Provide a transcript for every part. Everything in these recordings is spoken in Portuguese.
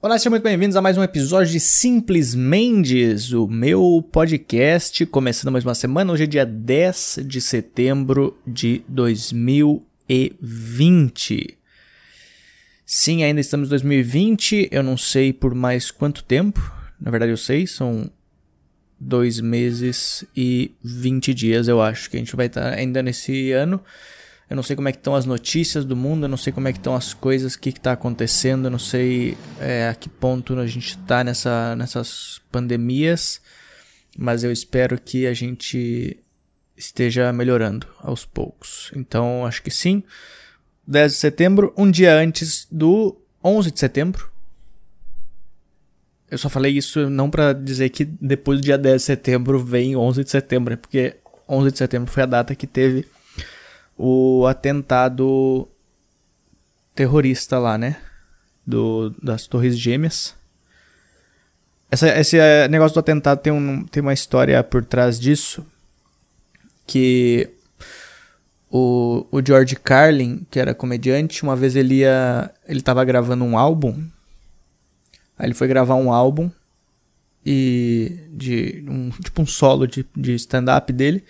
Olá, sejam muito bem-vindos a mais um episódio de Simples Mendes, o meu podcast, começando mais uma semana. Hoje é dia 10 de setembro de 2020. Sim, ainda estamos em 2020, eu não sei por mais quanto tempo, na verdade eu sei, são dois meses e 20 dias, eu acho, que a gente vai estar ainda nesse ano. Eu não sei como é que estão as notícias do mundo, eu não sei como é que estão as coisas, o que está acontecendo, eu não sei é, a que ponto a gente está nessa, nessas pandemias, mas eu espero que a gente esteja melhorando aos poucos. Então, acho que sim. 10 de setembro, um dia antes do 11 de setembro. Eu só falei isso não para dizer que depois do dia 10 de setembro vem 11 de setembro, é porque 11 de setembro foi a data que teve o atentado terrorista lá, né? Do, das Torres Gêmeas. Essa, esse é, negócio do atentado tem, um, tem uma história por trás disso. Que o, o George Carlin, que era comediante, uma vez ele ia. Ele tava gravando um álbum. Aí ele foi gravar um álbum. E. De. Um, tipo um solo de, de stand-up dele.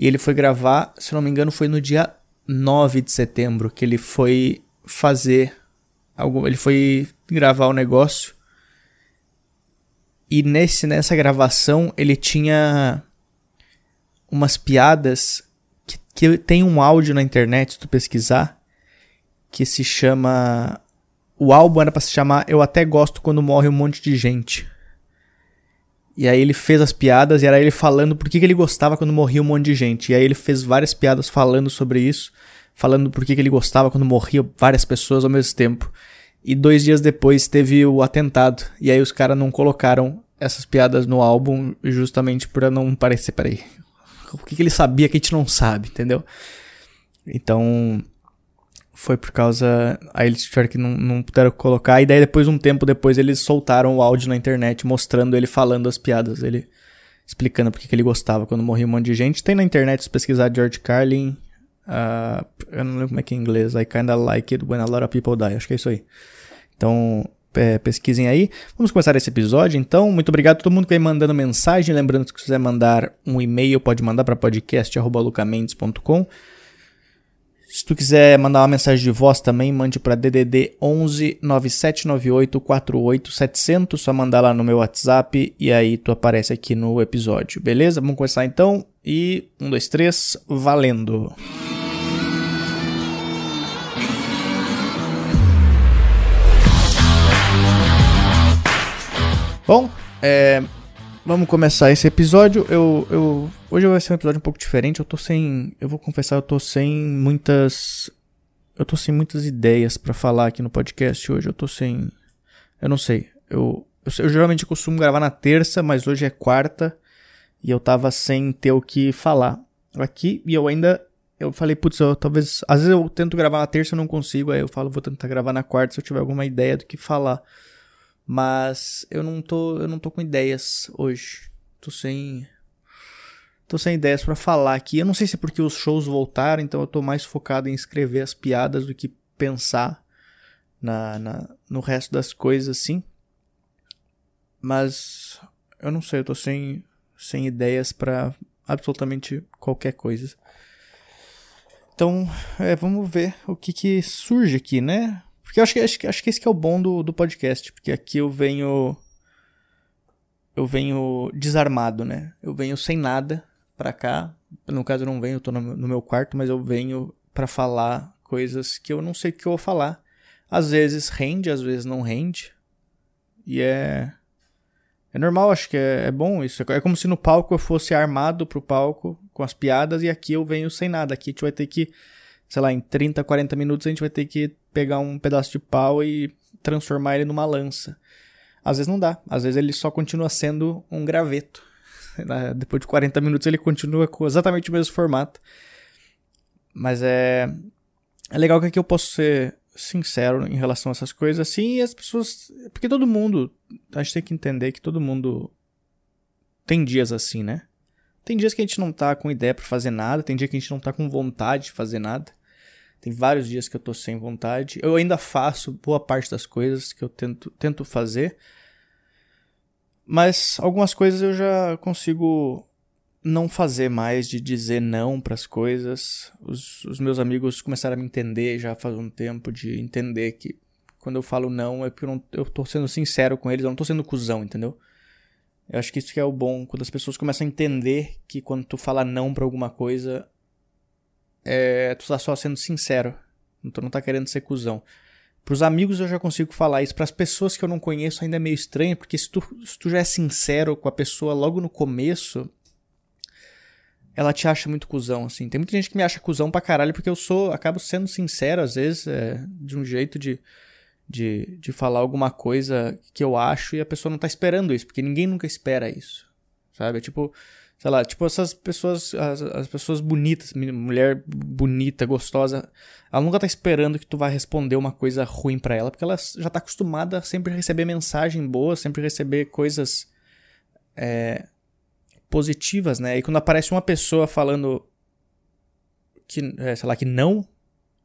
E ele foi gravar, se não me engano, foi no dia 9 de setembro que ele foi fazer algo, ele foi gravar o negócio. E nesse nessa gravação ele tinha umas piadas que, que tem um áudio na internet, se tu pesquisar, que se chama o álbum era para se chamar Eu até gosto quando morre um monte de gente. E aí ele fez as piadas e era ele falando por que, que ele gostava quando morria um monte de gente. E aí ele fez várias piadas falando sobre isso, falando por que, que ele gostava quando morria várias pessoas ao mesmo tempo. E dois dias depois teve o atentado. E aí os caras não colocaram essas piadas no álbum justamente para não parecer. Peraí. O que, que ele sabia que a gente não sabe, entendeu? Então, foi por causa. Aí eles tiveram que não, não puderam colocar. E daí, depois, um tempo depois, eles soltaram o áudio na internet mostrando ele falando as piadas. Ele explicando porque que ele gostava quando morria um monte de gente. Tem na internet, se pesquisar George Carlin. Uh, eu não lembro como é que é em inglês. I kinda like it when a lot of people die. Acho que é isso aí. Então, é, pesquisem aí. Vamos começar esse episódio, então. Muito obrigado a todo mundo que vem mandando mensagem. Lembrando que se quiser mandar um e-mail, pode mandar para podcast.lucamendes.com. Se tu quiser mandar uma mensagem de voz também, mande para DDD 11 9798 48 700. Só mandar lá no meu WhatsApp e aí tu aparece aqui no episódio, beleza? Vamos começar então. E um, dois, três, valendo! Bom, é, Vamos começar esse episódio. Eu, eu hoje vai ser um episódio um pouco diferente. Eu tô sem, eu vou confessar, eu tô sem muitas eu tô sem muitas ideias para falar aqui no podcast hoje. Eu tô sem eu não sei. Eu, eu, eu geralmente costumo gravar na terça, mas hoje é quarta e eu tava sem ter o que falar aqui e eu ainda eu falei, putz, eu, talvez às vezes eu tento gravar na terça e não consigo, aí eu falo, vou tentar gravar na quarta se eu tiver alguma ideia do que falar. Mas eu não tô, eu não tô com ideias hoje. Tô sem tô sem ideias para falar aqui. Eu não sei se é porque os shows voltaram, então eu tô mais focado em escrever as piadas do que pensar na, na no resto das coisas assim. Mas eu não sei, eu tô sem sem ideias para absolutamente qualquer coisa. Então, é, vamos ver o que que surge aqui, né? Porque eu acho que, acho, acho que esse que é o bom do, do podcast, porque aqui eu venho. Eu venho desarmado, né? Eu venho sem nada pra cá. No caso, eu não venho, eu tô no, no meu quarto, mas eu venho para falar coisas que eu não sei o que eu vou falar. Às vezes rende, às vezes não rende. E é. É normal, acho que é, é, bom isso. É como se no palco eu fosse armado pro palco com as piadas e aqui eu venho sem nada. Aqui a gente vai ter que sei lá, em 30, 40 minutos a gente vai ter que pegar um pedaço de pau e transformar ele numa lança. Às vezes não dá, às vezes ele só continua sendo um graveto. Depois de 40 minutos ele continua com exatamente o mesmo formato. Mas é. É legal que aqui eu posso ser sincero em relação a essas coisas e as pessoas. Porque todo mundo. A gente tem que entender que todo mundo tem dias assim, né? Tem dias que a gente não tá com ideia para fazer nada, tem dia que a gente não tá com vontade de fazer nada. Tem vários dias que eu tô sem vontade. Eu ainda faço boa parte das coisas que eu tento, tento fazer. Mas algumas coisas eu já consigo não fazer mais, de dizer não para as coisas. Os, os, meus amigos começaram a me entender já faz um tempo, de entender que quando eu falo não é porque eu, não, eu tô sendo sincero com eles, eu não tô sendo cuzão, entendeu? Eu acho que isso que é o bom, quando as pessoas começam a entender que quando tu fala não pra alguma coisa, é, tu tá só sendo sincero. Tu não tá querendo ser cuzão. Pros amigos eu já consigo falar isso. Para as pessoas que eu não conheço ainda é meio estranho, porque se tu, se tu já é sincero com a pessoa logo no começo, ela te acha muito cuzão, assim. Tem muita gente que me acha cuzão pra caralho porque eu sou, acabo sendo sincero, às vezes, é, de um jeito de, de, de falar alguma coisa que eu acho e a pessoa não tá esperando isso, porque ninguém nunca espera isso, sabe? É tipo, sei lá, tipo essas pessoas, as, as pessoas bonitas, mulher bonita, gostosa, ela nunca tá esperando que tu vai responder uma coisa ruim para ela, porque ela já tá acostumada a sempre receber mensagem boa, sempre receber coisas é, positivas, né? E quando aparece uma pessoa falando que, é, sei lá, que não,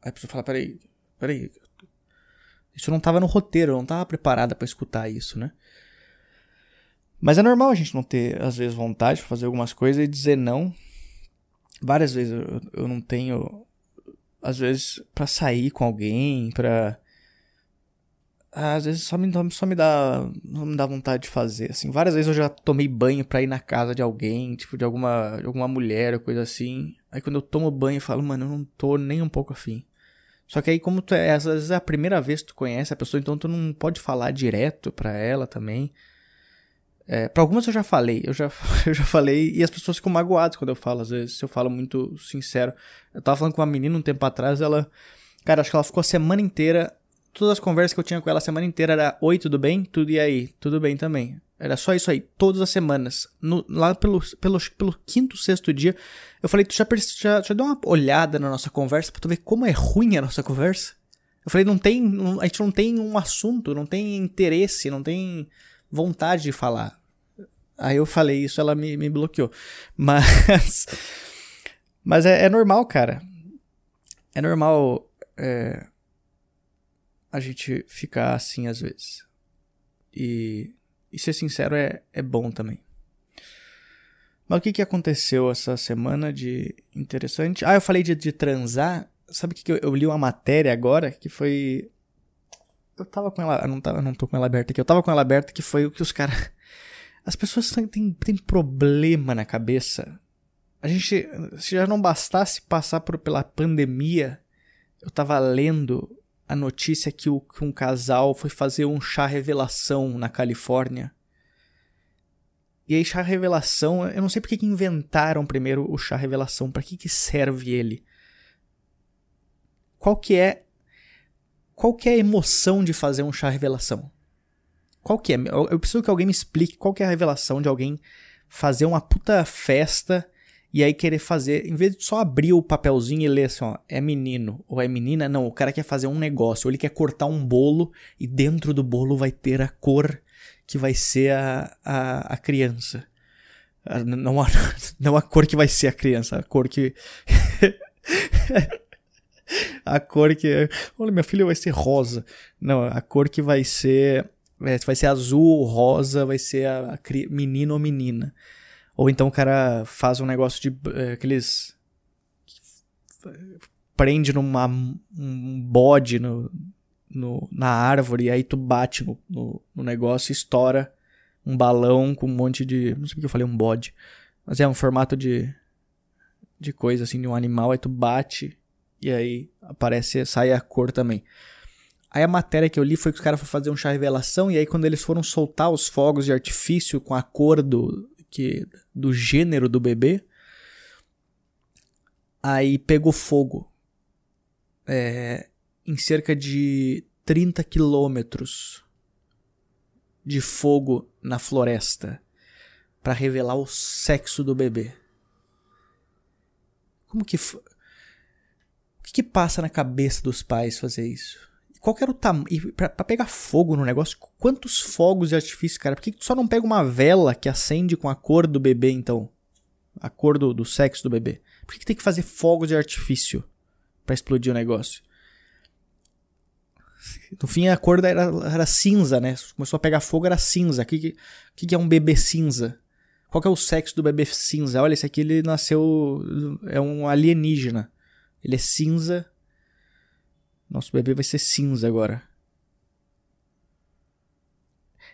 a pessoa fala, peraí, peraí, isso não tava no roteiro, eu não tava preparada para escutar isso, né? Mas é normal a gente não ter, às vezes, vontade de fazer algumas coisas e dizer não. Várias vezes eu, eu não tenho, às vezes, para sair com alguém, pra às vezes só me, só me dá não me dá vontade de fazer assim. Várias vezes eu já tomei banho para ir na casa de alguém tipo de alguma de alguma mulher coisa assim. Aí quando eu tomo banho eu falo mano eu não tô nem um pouco afim. Só que aí como tu é, às vezes é a primeira vez que tu conhece a pessoa então tu não pode falar direto para ela também é, para algumas eu já falei eu já eu já falei e as pessoas ficam magoadas quando eu falo às vezes se eu falo muito sincero eu tava falando com uma menina um tempo atrás ela cara acho que ela ficou a semana inteira todas as conversas que eu tinha com ela a semana inteira era Oi, tudo bem? Tudo e aí? Tudo bem também. Era só isso aí, todas as semanas. No, lá pelo, pelo, pelo quinto, sexto dia, eu falei, tu já, já, já deu uma olhada na nossa conversa pra tu ver como é ruim a nossa conversa? Eu falei, não tem. a gente não tem um assunto, não tem interesse, não tem vontade de falar. Aí eu falei isso, ela me, me bloqueou. Mas. Mas é, é normal, cara. É normal. É, a gente ficar assim às vezes. E, e ser sincero é, é bom também. Mas o que, que aconteceu essa semana de interessante? Ah, eu falei de, de transar. Sabe o que, que eu, eu, li uma matéria agora que foi. Eu tava com ela. Não, tava, não tô com ela aberta aqui. Eu tava com ela aberta que foi o que os caras. As pessoas têm, têm problema na cabeça. A gente. Se já não bastasse passar por, pela pandemia, eu tava lendo a notícia que, o, que um casal foi fazer um chá revelação na Califórnia. E aí, chá revelação, eu não sei porque que inventaram primeiro o chá revelação, para que, que serve ele? Qual que é qual que é a emoção de fazer um chá revelação? Qual que é? Eu preciso que alguém me explique qual que é a revelação de alguém fazer uma puta festa e aí querer fazer, em vez de só abrir o papelzinho e ler assim, ó, é menino ou é menina, não, o cara quer fazer um negócio, ou ele quer cortar um bolo e dentro do bolo vai ter a cor que vai ser a, a, a criança. Não a, não a cor que vai ser a criança, a cor que. a cor que. Olha, minha filha vai ser rosa. Não, a cor que vai ser. É, vai ser azul, rosa, vai ser a, a menino ou menina. Ou então o cara faz um negócio de é, aqueles. Prende numa, um bode no, no, na árvore e aí tu bate no, no, no, negócio e estoura um balão com um monte de. Não sei porque eu falei um bode. Mas é um formato de. de coisa assim, de um animal. Aí tu bate e aí aparece, sai a cor também. Aí a matéria que eu li foi que os caras foram fazer um chá revelação e aí quando eles foram soltar os fogos de artifício com a cor do, que do gênero do bebê. Aí pegou fogo é, em cerca de 30 quilômetros de fogo na floresta para revelar o sexo do bebê. Como que. Que, que passa na cabeça dos pais fazer isso? qual era o tamanho. Pra, pegar fogo no negócio, quantos fogos de artifício, cara? Por que, tu só não pega uma vela que acende com a cor do bebê, então? A cor do, do sexo do bebê? Por que, que tem que fazer fogos de artifício? para explodir o negócio. No fim, a cor era, era cinza, né? Começou a pegar fogo, era cinza. O que, que, que é um bebê cinza? Qual que é o sexo do bebê cinza? Olha, esse aqui ele nasceu. É um alienígena. Ele é cinza. Nosso bebê vai ser cinza agora.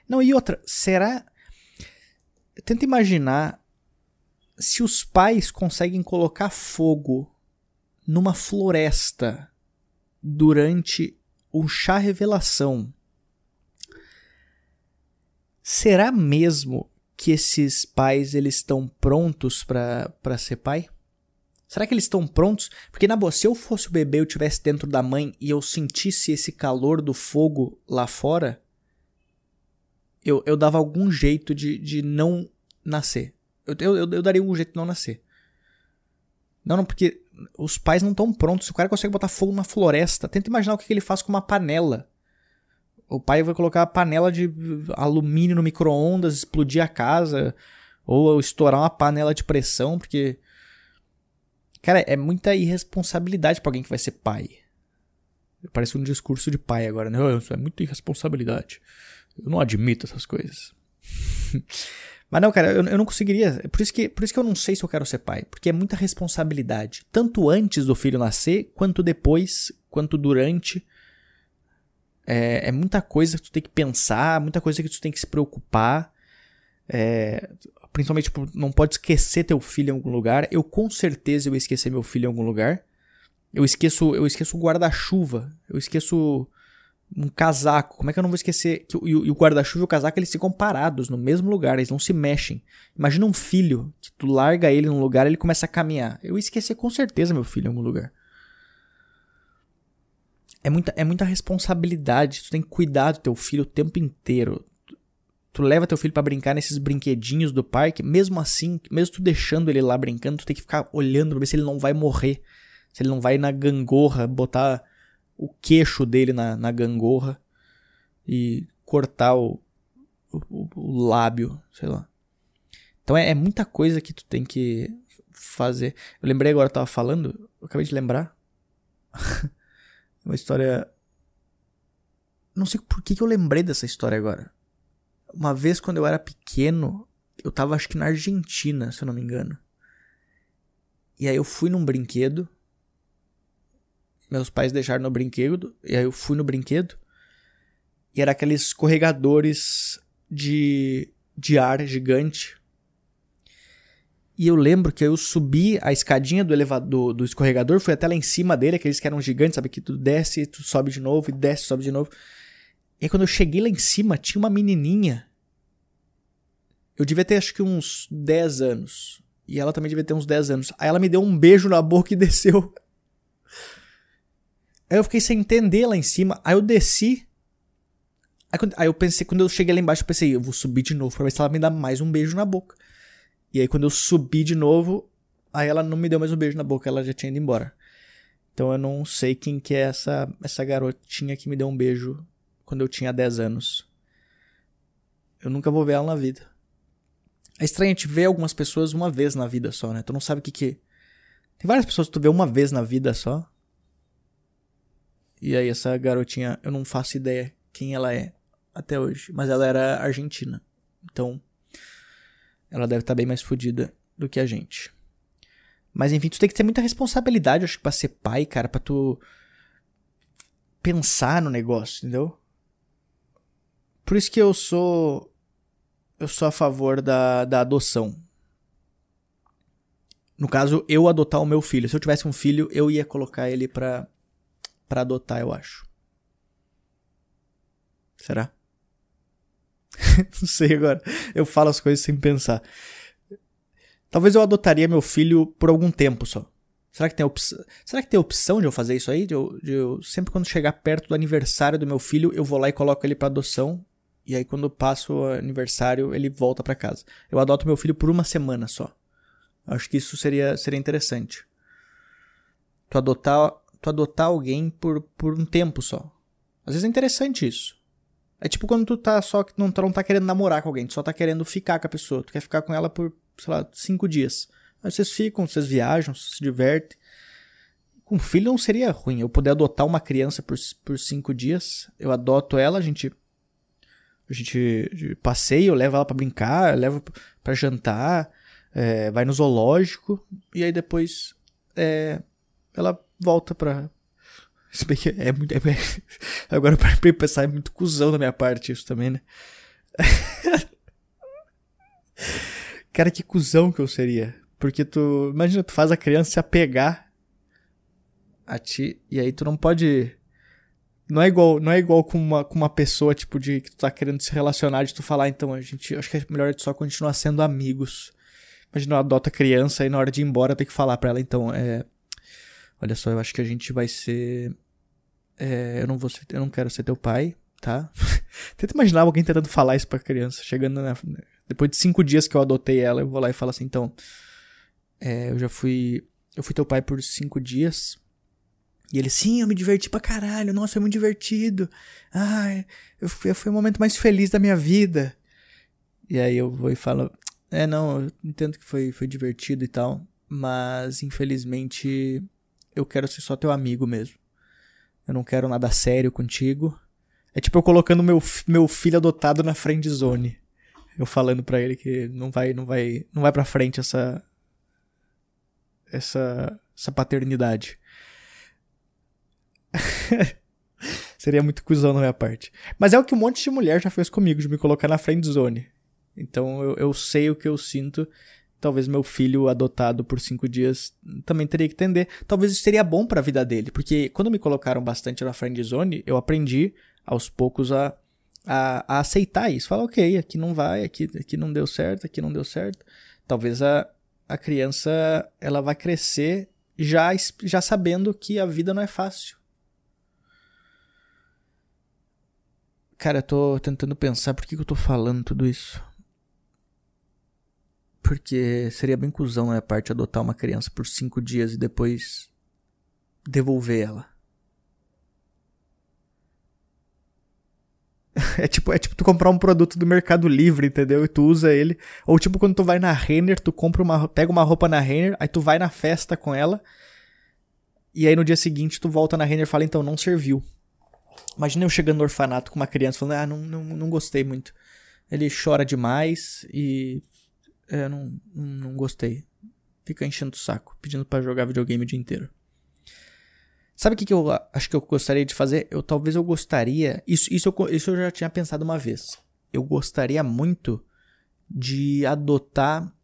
Não, e outra, será. Tenta imaginar se os pais conseguem colocar fogo numa floresta durante um chá revelação. Será mesmo que esses pais eles estão prontos para ser pai? Será que eles estão prontos? Porque na boa, se eu fosse o bebê, eu estivesse dentro da mãe e eu sentisse esse calor do fogo lá fora, eu, eu dava algum jeito de, de não nascer. Eu, eu, eu daria um jeito de não nascer. Não, não, porque os pais não estão prontos. Se o cara consegue botar fogo na floresta, tenta imaginar o que ele faz com uma panela. O pai vai colocar a panela de alumínio no micro-ondas, explodir a casa, ou estourar uma panela de pressão, porque. Cara, é muita irresponsabilidade para alguém que vai ser pai. Parece um discurso de pai agora, né? É muita irresponsabilidade. Eu não admito essas coisas. Mas não, cara, eu, eu não conseguiria. Por isso, que, por isso que eu não sei se eu quero ser pai. Porque é muita responsabilidade. Tanto antes do filho nascer, quanto depois, quanto durante. É, é muita coisa que tu tem que pensar, muita coisa que tu tem que se preocupar. É, principalmente, tipo, não pode esquecer teu filho em algum lugar. Eu com certeza eu esquecer meu filho em algum lugar. Eu esqueço, eu esqueço o guarda-chuva. Eu esqueço um casaco. Como é que eu não vou esquecer que e o guarda-chuva e o casaco eles ficam parados no mesmo lugar, eles não se mexem. Imagina um filho que tu larga ele num lugar ele começa a caminhar. Eu ia esquecer com certeza meu filho em algum lugar. É muita, é muita responsabilidade. Tu tem que cuidar do teu filho o tempo inteiro. Tu, leva teu filho para brincar nesses brinquedinhos do parque, mesmo assim, mesmo tu deixando ele lá brincando, tu tem que ficar olhando pra ver se ele não vai morrer. Se ele não vai na gangorra botar o queixo dele na, na gangorra e cortar o, o, o lábio, sei lá. Então é, é, muita coisa que tu tem que fazer. Eu lembrei agora, eu tava falando, eu acabei de lembrar. Uma história. Não sei por que, que eu lembrei dessa história agora. Uma vez quando eu era pequeno, eu tava acho que na Argentina, se eu não me engano. E aí eu fui num brinquedo meus pais deixaram no brinquedo, e aí eu fui no brinquedo, e era aqueles escorregadores de, de ar gigante. E eu lembro que eu subi a escadinha do elevador do escorregador, fui até lá em cima dele, aqueles que eram gigantes, sabe? Que tu desce, tu sobe de novo, e desce, sobe de novo. E aí, quando eu cheguei lá em cima, tinha uma menininha. Eu devia ter acho que uns 10 anos. E ela também devia ter uns 10 anos. Aí ela me deu um beijo na boca e desceu. Aí eu fiquei sem entender lá em cima. Aí eu desci. Aí, aí, eu pensei, quando eu cheguei lá embaixo, eu pensei, eu vou subir de novo pra ver se ela me dá mais um beijo na boca. E aí quando eu subi de novo, aí ela não me deu mais um beijo na boca, ela já tinha ido embora. Então eu não sei quem que é essa, essa garotinha que me deu um beijo quando eu tinha 10 anos. Eu nunca vou ver ela na vida. É estranho a gente ver algumas pessoas uma vez na vida só, né? Tu não sabe o que que... Tem várias pessoas que tu vê uma vez na vida só. E aí essa garotinha, eu não faço ideia quem ela é até hoje, mas ela era argentina. Então, ela deve estar tá bem mais fodida do que a gente. Mas enfim, tu tem que ter muita responsabilidade, acho que pra ser pai, cara, pra tu pensar no negócio, entendeu? Por isso que eu sou eu sou a favor da, da adoção. No caso, eu adotar o meu filho. Se eu tivesse um filho, eu ia colocar ele pra, para adotar, eu acho. Será? Não sei agora. Eu falo as coisas sem pensar. Talvez eu adotaria meu filho por algum tempo só. Será que tem opção? Será que tem opção de eu fazer isso aí? De eu, de eu, sempre quando chegar perto do aniversário do meu filho, eu vou lá e coloco ele para adoção. E aí quando passo o aniversário, ele volta para casa. Eu adoto meu filho por uma semana só. Acho que isso seria, seria interessante. Tu adotar tu adotar alguém por, por um tempo só. Às vezes é interessante isso. É tipo quando tu tá só não, tu não tá querendo namorar com alguém, tu só tá querendo ficar com a pessoa. Tu quer ficar com ela por, sei lá, cinco dias. Aí vocês ficam, vocês viajam, se divertem. Com filho não seria ruim. Eu poder adotar uma criança por, por cinco dias. Eu adoto ela, a gente. A gente passeia, eu levo ela pra brincar, levo pra jantar, é, vai no zoológico. E aí depois. É, ela volta pra. Se bem que é muito. É, agora para pensar, é muito cuzão da minha parte isso também, né? Cara, que cuzão que eu seria. Porque tu. Imagina, tu faz a criança se apegar a ti. E aí tu não pode. Não é igual, não é igual com uma, com uma pessoa, tipo, de que tu tá querendo se relacionar, de tu falar, então, a gente. Acho que é melhor só continuar sendo amigos. Imagina, adota criança e na hora de ir embora tem que falar pra ela, então, é. Olha só, eu acho que a gente vai ser. É, eu não vou ser, eu não quero ser teu pai, tá? Tenta imaginar alguém tentando falar isso pra criança, chegando na, depois de cinco dias que eu adotei ela, eu vou lá e falo assim, então, é, eu já fui, eu fui teu pai por cinco dias, e ele, sim, eu me diverti pra caralho, nossa, foi muito divertido. Ai, eu, eu, foi o momento mais feliz da minha vida. E aí eu vou e falo, é, não, eu entendo que foi, foi divertido e tal, mas infelizmente eu quero ser só teu amigo mesmo. Eu não quero nada sério contigo. É tipo eu colocando meu, meu filho adotado na friend zone. Eu falando para ele que não vai, não vai, não vai para frente essa essa essa paternidade. Seria muito cuzão na minha parte. Mas é o que um monte de mulher já fez comigo, de me colocar na friend zone. Então eu, eu sei o que eu sinto. Talvez meu filho adotado por cinco dias também teria que entender. Talvez isso seria bom para a vida dele, porque quando me colocaram bastante na friend zone, eu aprendi aos poucos a, a, a aceitar isso. Falar, ok, aqui não vai, aqui, aqui não deu certo, aqui não deu certo. Talvez a, a criança ela vai crescer já, já sabendo que a vida não é fácil. Cara, eu tô tentando pensar por que, eu tô falando tudo isso. Porque seria bem cuzão na minha parte adotar uma criança por cinco dias e depois devolver ela. É tipo, é tipo tu comprar um produto do Mercado Livre, entendeu? E tu usa ele. Ou tipo quando tu vai na Renner, tu compra uma, pega uma roupa na Renner, aí tu vai na festa com ela. E aí no dia seguinte tu volta na Renner e fala, então, não serviu. Imagina eu chegando no orfanato com uma criança falando, ah, não, não, não gostei muito. Ele chora demais e. É, não, não gostei. Fica enchendo o saco, pedindo para jogar videogame o dia inteiro. Sabe o que, que eu acho que eu gostaria de fazer? Eu talvez eu gostaria. Isso, isso, eu, isso eu já tinha pensado uma vez. Eu gostaria muito de adotar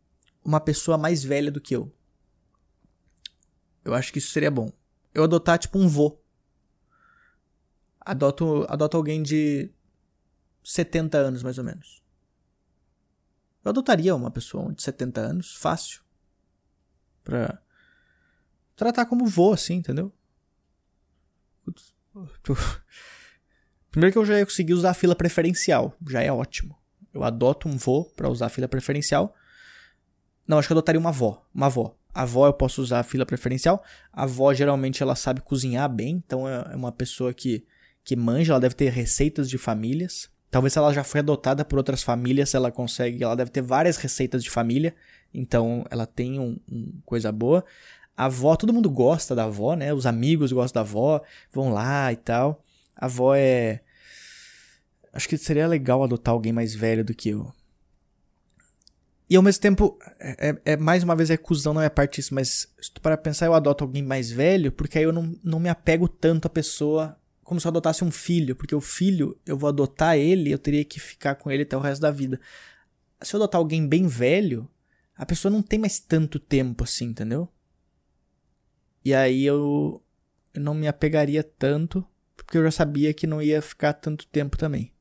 uma pessoa mais velha do que eu. Eu acho que isso seria bom. Eu adotar tipo um vô. Adoto, adoto alguém de 70 anos, mais ou menos. Eu adotaria uma pessoa de 70 anos, fácil. Pra tratar como vô, assim, entendeu? Primeiro que eu já ia conseguir usar a fila preferencial, já é ótimo. Eu adoto um vô para usar a fila preferencial. Não, acho que eu adotaria uma avó, uma avó. A avó eu posso usar a fila preferencial. A avó geralmente ela sabe cozinhar bem, então é, é uma pessoa que que manja, ela deve ter receitas de famílias. Talvez ela já foi adotada por outras famílias, ela consegue, ela deve ter várias receitas de família, então ela tem um, um coisa boa. A avó, todo mundo gosta da avó, né? Os amigos gostam da avó, vão lá e tal. A avó é. Acho que seria legal adotar alguém mais velho do que eu. E ao mesmo tempo, é, é, é mais uma vez é cuzão não é parte disso, mas se tu para pensar, eu adoto alguém mais velho, porque aí eu não, não me apego tanto à pessoa como se eu adotasse um filho, porque o filho, eu vou adotar ele, eu teria que ficar com ele até o resto da vida. Se eu adotar alguém bem velho, a pessoa não tem mais tanto tempo assim, entendeu? E aí eu, eu não me apegaria tanto, porque eu já sabia que não ia ficar tanto tempo também.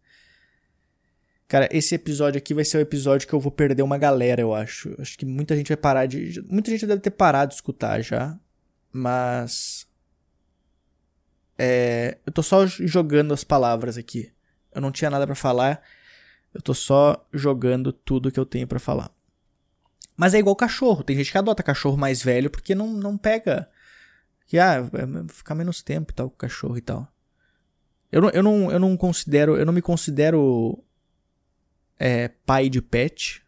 Cara, esse episódio aqui vai ser o episódio que eu vou perder uma galera, eu acho. Acho que muita gente vai parar de. Muita gente deve ter parado de escutar já. Mas. É, eu tô só jogando as palavras aqui. Eu não tinha nada para falar. Eu tô só jogando tudo que eu tenho para falar. Mas é igual cachorro. Tem gente que adota cachorro mais velho porque não, não pega que, ah, é, ficar menos tempo e tal com o cachorro e tal. Eu não, eu não, eu não considero, eu não me considero é, pai de pet.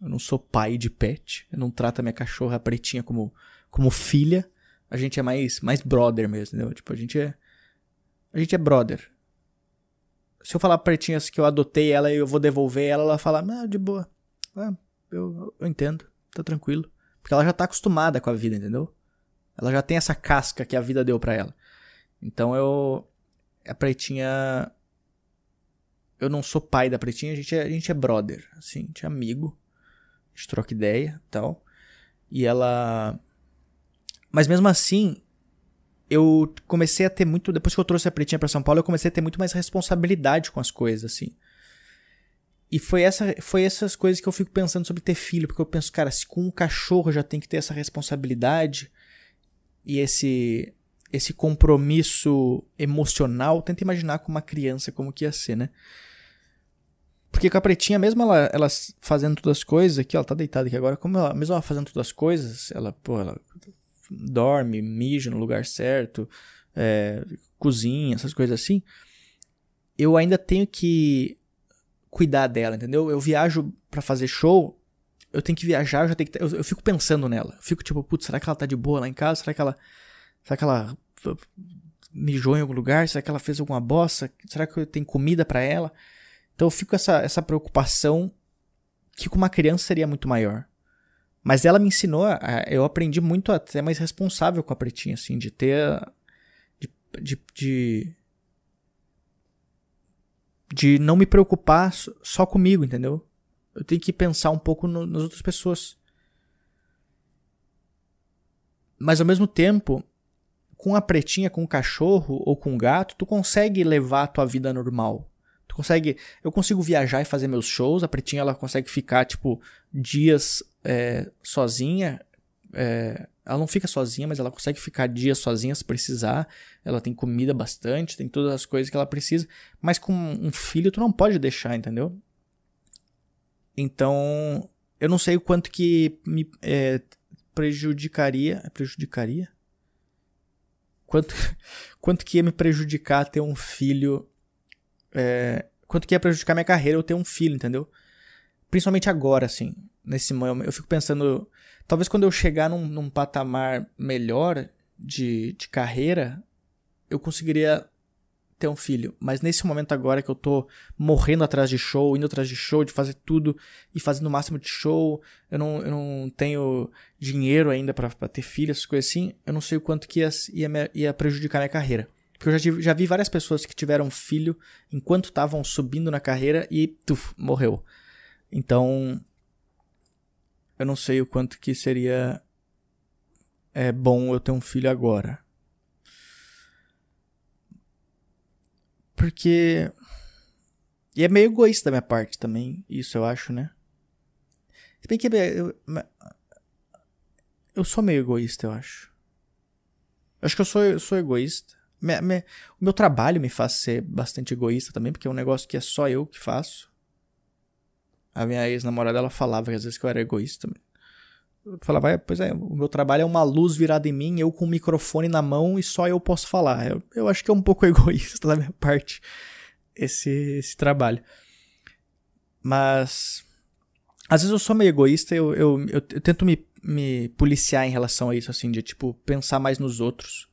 Eu não sou pai de pet. Eu não trato a minha cachorra pretinha como, como filha. A gente é mais, mais brother mesmo, entendeu? Tipo, a gente é. A gente é brother. Se eu falar pra Pretinha que eu adotei ela e eu vou devolver ela, ela fala, ah, de boa. Ah, eu, eu entendo, tá tranquilo. Porque ela já tá acostumada com a vida, entendeu? Ela já tem essa casca que a vida deu para ela. Então eu. A Pretinha. Eu não sou pai da Pretinha, a gente é, a gente é brother, assim, a gente é amigo. A gente troca ideia tal. E ela. Mas mesmo assim, eu comecei a ter muito. Depois que eu trouxe a Pretinha para São Paulo, eu comecei a ter muito mais responsabilidade com as coisas, assim. E foi, essa, foi essas coisas que eu fico pensando sobre ter filho, porque eu penso, cara, se com um cachorro já tem que ter essa responsabilidade e esse esse compromisso emocional, tenta imaginar com uma criança como que ia ser, né? Porque com a pretinha, mesmo ela, ela fazendo todas as coisas aqui, ela tá deitada aqui agora, como ela, mesmo ela fazendo todas as coisas, ela, pô, ela dorme, mija no lugar certo, é, cozinha, essas coisas assim, eu ainda tenho que cuidar dela, entendeu? Eu viajo para fazer show, eu tenho que viajar, eu já tenho que eu, eu, fico pensando nela. Eu fico tipo, putz, será que ela tá de boa lá em casa? Será que ela será que ela mijou em algum lugar? Será que ela fez alguma bosta? Será que eu tenho comida para ela? Então eu fico com essa essa preocupação que com uma criança seria muito maior. Mas ela me ensinou, eu aprendi muito a ser mais responsável com a pretinha, assim, de ter. De, de, de, de não me preocupar só comigo, entendeu? Eu tenho que pensar um pouco no, nas outras pessoas. Mas ao mesmo tempo, com a pretinha, com o cachorro ou com o gato, tu consegue levar a tua vida normal. Tu consegue. Eu consigo viajar e fazer meus shows. A pretinha ela consegue ficar, tipo, dias é, sozinha. É, ela não fica sozinha, mas ela consegue ficar dias sozinha se precisar. Ela tem comida bastante, tem todas as coisas que ela precisa. Mas com um filho, tu não pode deixar, entendeu? Então, eu não sei o quanto que me é, prejudicaria. Prejudicaria? Quanto, quanto que ia me prejudicar ter um filho. É, quanto que ia prejudicar minha carreira eu ter um filho, entendeu? Principalmente agora, assim nesse momento. Eu fico pensando, talvez quando eu chegar num, num patamar melhor de, de carreira, eu conseguiria ter um filho. Mas nesse momento agora que eu tô morrendo atrás de show, indo atrás de show, de fazer tudo e fazendo o máximo de show, eu não, eu não tenho dinheiro ainda para ter filho, essas coisas assim, eu não sei o quanto que ia, ia, ia prejudicar minha carreira. Porque eu já, tive, já vi várias pessoas que tiveram filho enquanto estavam subindo na carreira e tuf, morreu. Então, eu não sei o quanto que seria é bom eu ter um filho agora. Porque. E é meio egoísta da minha parte também, isso eu acho, né? Se bem que eu, eu sou meio egoísta, eu acho. Eu acho que eu sou, eu sou egoísta. Me, me, o meu trabalho me faz ser bastante egoísta também, porque é um negócio que é só eu que faço. A minha ex-namorada, ela falava que às vezes que eu era egoísta. Eu falava, é, pois é, o meu trabalho é uma luz virada em mim, eu com o microfone na mão e só eu posso falar. Eu, eu acho que é um pouco egoísta da minha parte esse, esse trabalho. Mas, às vezes eu sou meio egoísta, eu, eu, eu, eu tento me, me policiar em relação a isso, assim, de, tipo, pensar mais nos outros.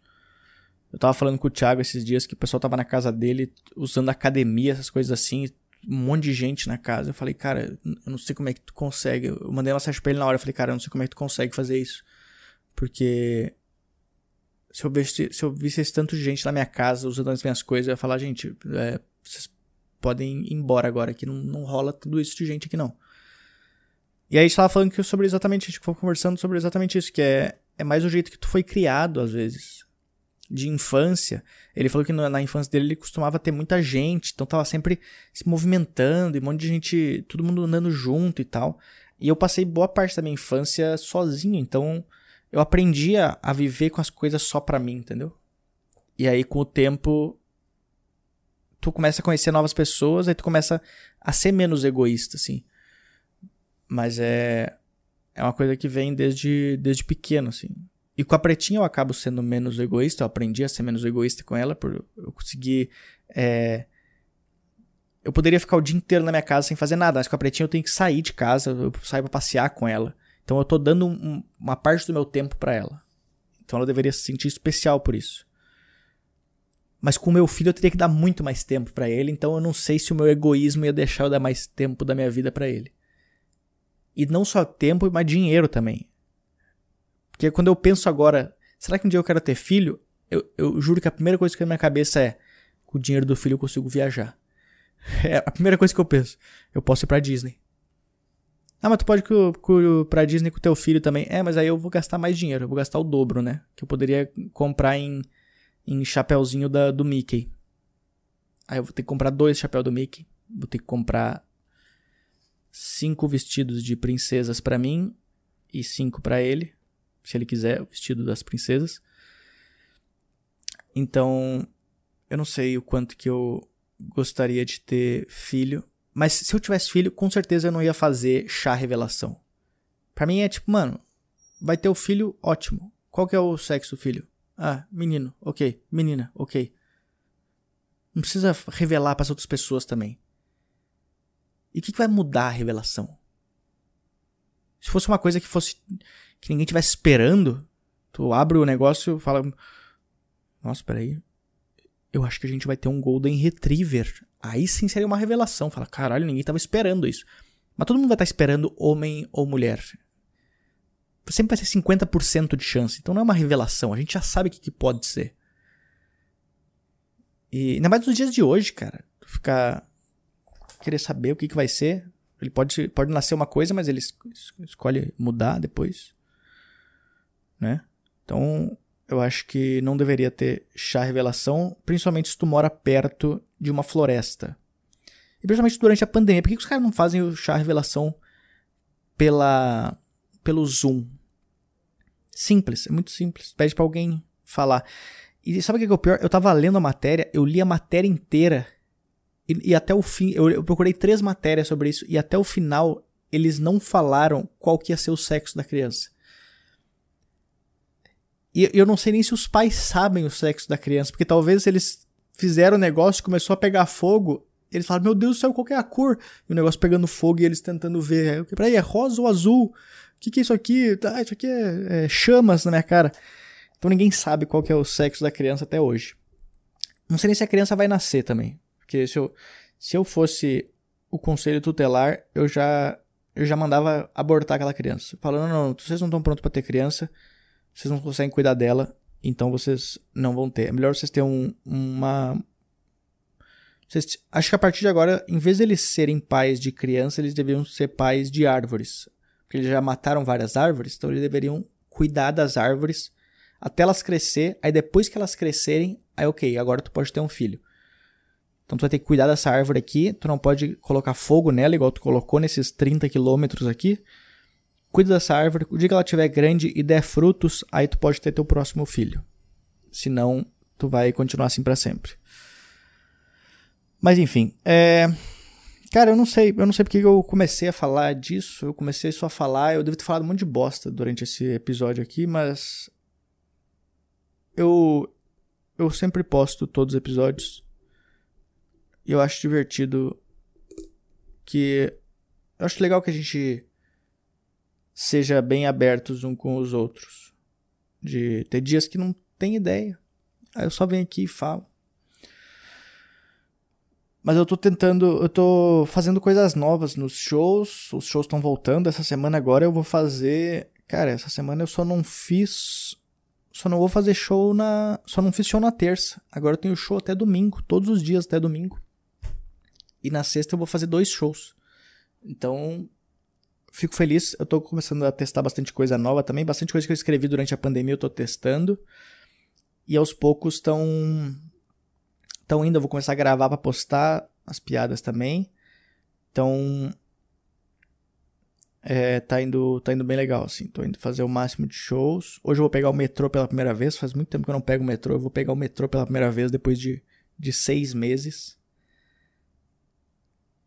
Eu tava falando com o Thiago esses dias que o pessoal tava na casa dele usando academia, essas coisas assim, um monte de gente na casa. Eu falei, cara, eu não sei como é que tu consegue. Eu mandei uma mensagem pra ele na hora. Eu falei, cara, eu não sei como é que tu consegue fazer isso. Porque se eu visse, se eu visse tanto de gente na minha casa usando as minhas coisas, eu ia falar, gente, é, vocês podem ir embora agora, que não, não rola tudo isso de gente aqui não. E aí a gente tava falando sobre exatamente, a gente foi conversando sobre exatamente isso, que é, é mais o jeito que tu foi criado, às vezes de infância. Ele falou que na infância dele ele costumava ter muita gente, então tava sempre se movimentando, e um monte de gente, todo mundo andando junto e tal. E eu passei boa parte da minha infância sozinho, então eu aprendi a, viver com as coisas só pra mim, entendeu? E aí com o tempo tu começa a conhecer novas pessoas, aí tu começa a ser menos egoísta, assim. Mas é é uma coisa que vem desde desde pequeno, assim. E com a pretinha eu acabo sendo menos egoísta, eu aprendi a ser menos egoísta com ela, por eu conseguir. É... Eu poderia ficar o dia inteiro na minha casa sem fazer nada, mas com a pretinha eu tenho que sair de casa, eu saio pra passear com ela. Então eu tô dando um, uma parte do meu tempo para ela. Então ela deveria se sentir especial por isso. Mas com o meu filho eu teria que dar muito mais tempo para ele, então eu não sei se o meu egoísmo ia deixar eu dar mais tempo da minha vida para ele. E não só tempo, mas dinheiro também. Porque quando eu penso agora, será que um dia eu quero ter filho? Eu, eu juro que a primeira coisa que vem na minha cabeça é: com o dinheiro do filho eu consigo viajar. É a primeira coisa que eu penso. Eu posso ir pra Disney. Ah, mas tu pode ir pra Disney com teu filho também. É, mas aí eu vou gastar mais dinheiro. Eu vou gastar o dobro, né? Que eu poderia comprar em, em chapéuzinho da, do Mickey. Aí eu vou ter que comprar dois chapéus do Mickey. Vou ter que comprar cinco vestidos de princesas para mim e cinco para ele, se ele quiser o vestido das princesas. Então, eu não sei o quanto que eu gostaria de ter filho, mas se eu tivesse filho, com certeza eu não ia fazer chá revelação. Para mim é tipo, mano, vai ter o filho, ótimo. Qual que é o sexo do filho? Ah, menino, ok. Menina, ok. Não precisa revelar para as outras pessoas também. E o que, que vai mudar a revelação? Se fosse uma coisa que fosse. que ninguém tivesse esperando, tu abre o negócio e fala. Nossa, peraí. Eu acho que a gente vai ter um Golden Retriever. Aí sim seria uma revelação. Fala, caralho, ninguém tava esperando isso. Mas todo mundo vai estar tá esperando homem ou mulher. Sempre vai ser 50% de chance. Então não é uma revelação. A gente já sabe o que, que pode ser. E ainda mais nos dias de hoje, cara. Ficar querer saber o que, que vai ser. Ele pode, pode nascer uma coisa, mas ele escolhe mudar depois. Né? Então, eu acho que não deveria ter chá revelação, principalmente se tu mora perto de uma floresta. E principalmente durante a pandemia. Por que, que os caras não fazem o chá revelação pela, pelo Zoom? Simples, é muito simples. Pede para alguém falar. E sabe o que é o pior? Eu tava lendo a matéria, eu li a matéria inteira e, e até o fim, eu, eu, procurei três matérias sobre isso, e até o final eles não falaram qual que ia ser o sexo da criança. E eu não sei nem se os pais sabem o sexo da criança, porque talvez eles fizeram o negócio, começou a pegar fogo, eles falaram, meu Deus do céu, qual é a cor? E o negócio pegando fogo e eles tentando ver. Peraí, é rosa ou azul? O que, que é isso aqui? Ah, isso aqui é, é, chamas na minha cara. Então ninguém sabe qual que é o sexo da criança até hoje. Não sei nem se a criança vai nascer também. Porque se eu, se eu fosse o conselho tutelar, eu já, eu já mandava abortar aquela criança. Falando, não, não vocês não estão prontos para ter criança, vocês não conseguem cuidar dela, então vocês não vão ter. É melhor vocês terem um, uma. Vocês, acho que a partir de agora, em vez de eles serem pais de criança, eles deveriam ser pais de árvores. Porque eles já mataram várias árvores, então eles deveriam cuidar das árvores até elas crescer. Aí depois que elas crescerem, aí ok, agora tu pode ter um filho. Então tu vai ter que cuidar dessa árvore aqui, tu não pode colocar fogo nela, igual tu colocou nesses 30 quilômetros aqui. Cuida dessa árvore, o dia que ela estiver grande e der frutos, aí tu pode ter teu próximo filho. Senão, tu vai continuar assim para sempre. Mas enfim, é... Cara, eu não sei, eu não sei porque eu comecei a falar disso, eu comecei só a falar, eu devo ter falado um monte de bosta durante esse episódio aqui, mas eu eu sempre posto todos os episódios e eu acho divertido que. Eu acho legal que a gente seja bem abertos um com os outros. De ter dias que não tem ideia. Aí eu só venho aqui e falo. Mas eu tô tentando, eu tô fazendo coisas novas nos shows. Os shows estão voltando. Essa semana agora eu vou fazer. Cara, essa semana eu só não fiz. Só não vou fazer show na. Só não fiz show na terça. Agora eu tenho show até domingo. Todos os dias até domingo. E na sexta eu vou fazer dois shows. Então, fico feliz. Eu tô começando a testar bastante coisa nova também. Bastante coisa que eu escrevi durante a pandemia eu tô testando. E aos poucos estão. Estão indo. Eu vou começar a gravar para postar as piadas também. Então. É, tá indo, tá indo bem legal, assim. Tô indo fazer o máximo de shows. Hoje eu vou pegar o metrô pela primeira vez. Faz muito tempo que eu não pego o metrô. Eu vou pegar o metrô pela primeira vez depois de, de seis meses.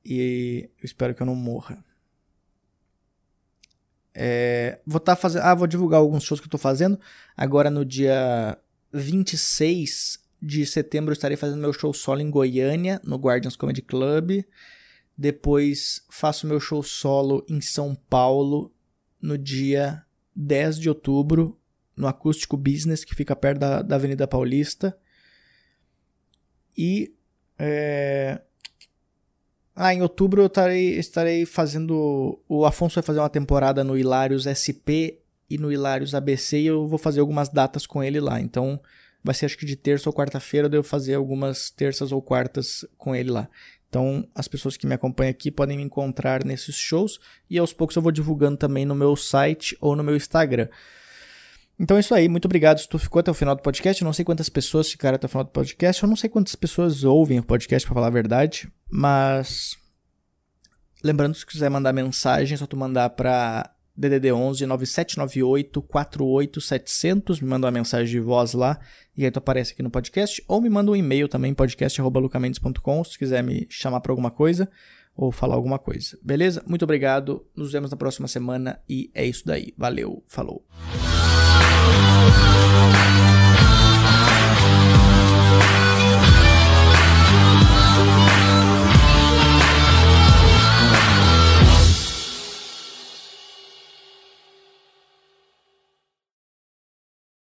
E eu espero que eu não morra. É, vou estar tá fazendo. Ah, vou divulgar alguns shows que eu tô fazendo. Agora no dia 26 de setembro eu estarei fazendo meu show solo em Goiânia, no Guardians Comedy Club. Depois faço meu show solo em São Paulo no dia 10 de outubro, no Acústico Business, que fica perto da, da Avenida Paulista. E. É... Ah, em outubro eu estarei, estarei fazendo. O Afonso vai fazer uma temporada no Hilários SP e no Hilários ABC e eu vou fazer algumas datas com ele lá. Então vai ser acho que de terça ou quarta-feira eu devo fazer algumas terças ou quartas com ele lá. Então, as pessoas que me acompanham aqui podem me encontrar nesses shows e aos poucos eu vou divulgando também no meu site ou no meu Instagram. Então é isso aí, muito obrigado se tu ficou até o final do podcast. Eu não sei quantas pessoas ficaram até o final do podcast, eu não sei quantas pessoas ouvem o podcast para falar a verdade, mas lembrando se quiser mandar mensagem, é só tu mandar para DDD 11 9798 48700, me manda uma mensagem de voz lá e aí tu aparece aqui no podcast, ou me manda um e-mail também, podcast.lucamendes.com, se quiser me chamar para alguma coisa ou falar alguma coisa. Beleza? Muito obrigado, nos vemos na próxima semana e é isso daí. Valeu, falou.